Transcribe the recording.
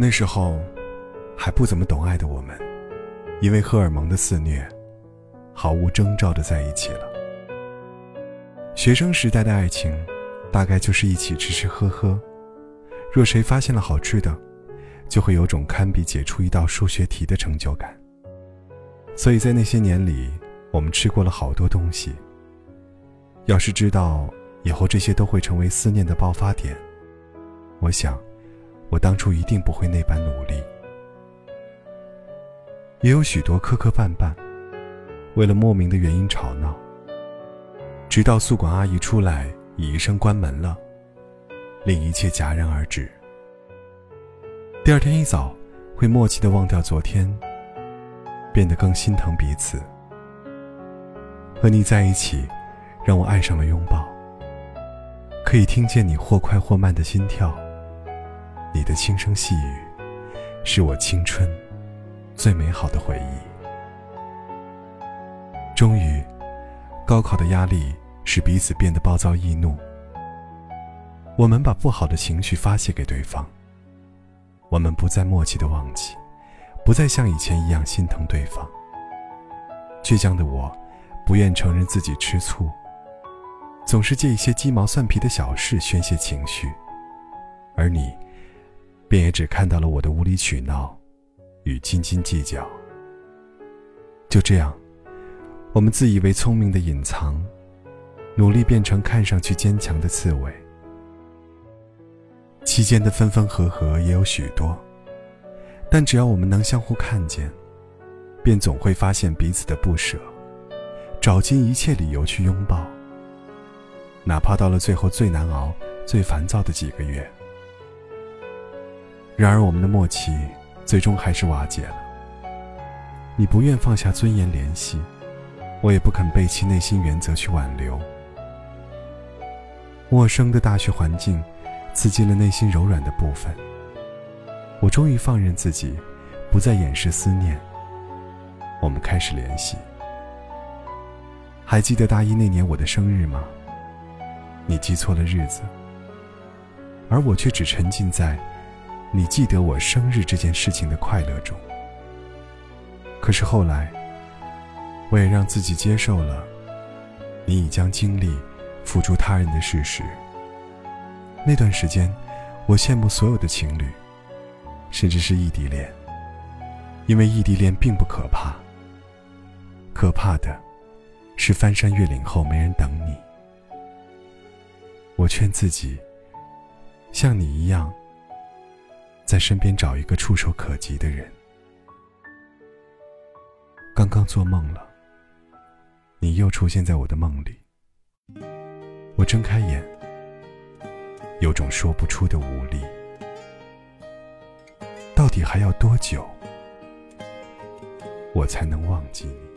那时候还不怎么懂爱的我们，因为荷尔蒙的肆虐，毫无征兆的在一起了。学生时代的爱情，大概就是一起吃吃喝喝。若谁发现了好吃的，就会有种堪比解出一道数学题的成就感。所以在那些年里，我们吃过了好多东西。要是知道以后这些都会成为思念的爆发点，我想，我当初一定不会那般努力。也有许多磕磕绊绊，为了莫名的原因吵闹，直到宿管阿姨出来以一声关门了，令一切戛然而止。第二天一早，会默契的忘掉昨天，变得更心疼彼此。和你在一起。让我爱上了拥抱，可以听见你或快或慢的心跳，的轻声细语，是我青春最美好的回忆。终于，高考的压力使彼此变得暴躁易怒，我们把不好的情绪发泄给对方。我们不再默契的忘记，不再像以前一样心疼对方。倔强的我，不愿承认自己吃醋。总是借一些鸡毛蒜皮的小事宣泄情绪，而你，便也只看到了我的无理取闹与斤斤计较。就这样，我们自以为聪明的隐藏，努力变成看上去坚强的刺猬。期间的分分合合也有许多，但只要我们能相互看见，便总会发现彼此的不舍，找尽一切理由去拥抱。哪怕到了最后最难熬、最烦躁的几个月，然而我们的默契最终还是瓦解了。你不愿放下尊严联系，我也不肯背弃内心原则去挽留。陌生的大学环境，刺激了内心柔软的部分。我终于放任自己，不再掩饰思念。我们开始联系。还记得大一那年我的生日吗？你记错了日子，而我却只沉浸在你记得我生日这件事情的快乐中。可是后来，我也让自己接受了你已将精力付诸他人的事实。那段时间，我羡慕所有的情侣，甚至是异地恋，因为异地恋并不可怕，可怕的是翻山越岭后没人等你。我劝自己，像你一样，在身边找一个触手可及的人。刚刚做梦了，你又出现在我的梦里。我睁开眼，有种说不出的无力。到底还要多久，我才能忘记你？